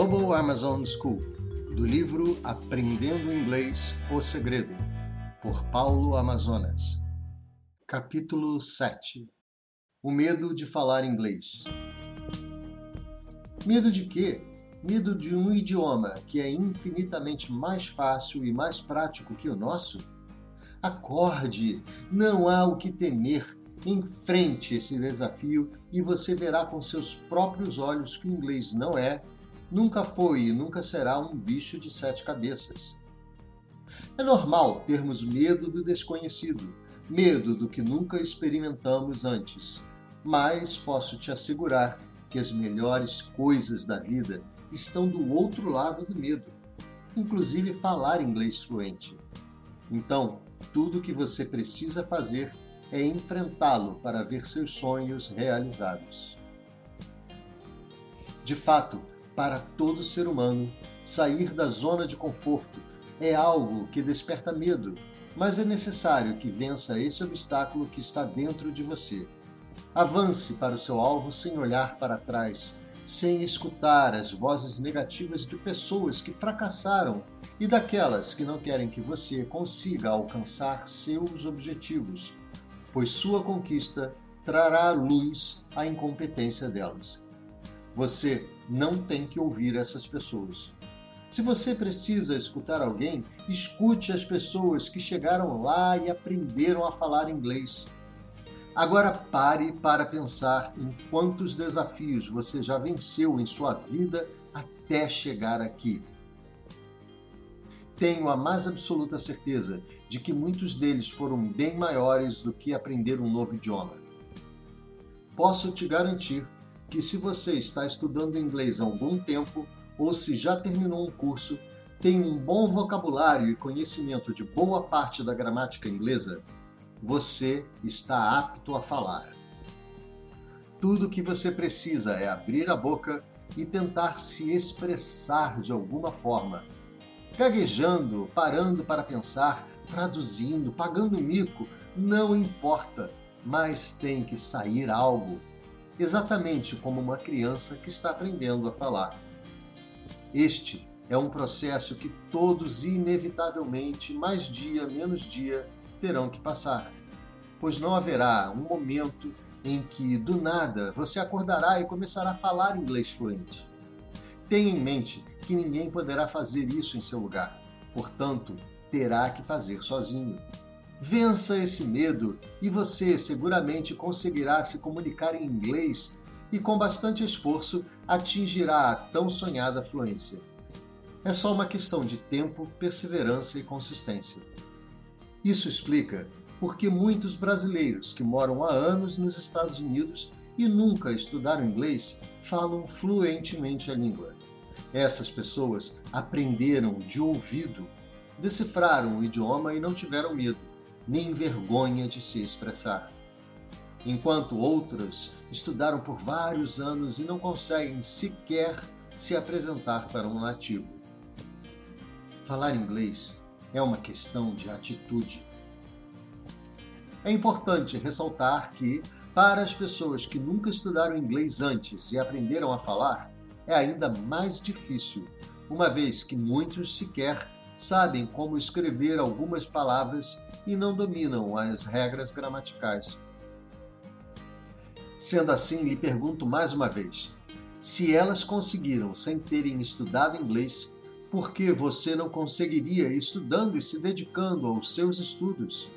Global Amazon School, do livro Aprendendo Inglês O Segredo, por Paulo Amazonas. Capítulo 7 O medo de falar inglês. Medo de quê? Medo de um idioma que é infinitamente mais fácil e mais prático que o nosso? Acorde, não há o que temer. Enfrente esse desafio e você verá com seus próprios olhos que o inglês não é, nunca foi e nunca será um bicho de sete cabeças. É normal termos medo do desconhecido, medo do que nunca experimentamos antes, mas posso te assegurar que as melhores coisas da vida estão do outro lado do medo, inclusive falar inglês fluente. Então, tudo o que você precisa fazer é enfrentá-lo para ver seus sonhos realizados. De fato, para todo ser humano, sair da zona de conforto é algo que desperta medo, mas é necessário que vença esse obstáculo que está dentro de você. Avance para o seu alvo sem olhar para trás, sem escutar as vozes negativas de pessoas que fracassaram e daquelas que não querem que você consiga alcançar seus objetivos, pois sua conquista trará à luz a incompetência delas. Você não tem que ouvir essas pessoas. Se você precisa escutar alguém, escute as pessoas que chegaram lá e aprenderam a falar inglês. Agora pare para pensar em quantos desafios você já venceu em sua vida até chegar aqui. Tenho a mais absoluta certeza de que muitos deles foram bem maiores do que aprender um novo idioma. Posso te garantir que se você está estudando inglês há algum tempo ou se já terminou um curso, tem um bom vocabulário e conhecimento de boa parte da gramática inglesa, você está apto a falar. Tudo o que você precisa é abrir a boca e tentar se expressar de alguma forma. Gaguejando, parando para pensar, traduzindo, pagando mico, não importa, mas tem que sair algo exatamente como uma criança que está aprendendo a falar. Este é um processo que todos, inevitavelmente, mais dia menos dia, terão que passar, pois não haverá um momento em que, do nada, você acordará e começará a falar inglês fluente. Tenha em mente que ninguém poderá fazer isso em seu lugar, portanto, terá que fazer sozinho. Vença esse medo e você seguramente conseguirá se comunicar em inglês e, com bastante esforço, atingirá a tão sonhada fluência. É só uma questão de tempo, perseverança e consistência. Isso explica por que muitos brasileiros que moram há anos nos Estados Unidos e nunca estudaram inglês falam fluentemente a língua. Essas pessoas aprenderam de ouvido, decifraram o idioma e não tiveram medo nem vergonha de se expressar. Enquanto outras estudaram por vários anos e não conseguem sequer se apresentar para um nativo. Falar inglês é uma questão de atitude. É importante ressaltar que, para as pessoas que nunca estudaram inglês antes e aprenderam a falar, é ainda mais difícil, uma vez que muitos sequer sabem como escrever algumas palavras e não dominam as regras gramaticais. Sendo assim, lhe pergunto mais uma vez: se elas conseguiram sem terem estudado inglês, por que você não conseguiria estudando e se dedicando aos seus estudos?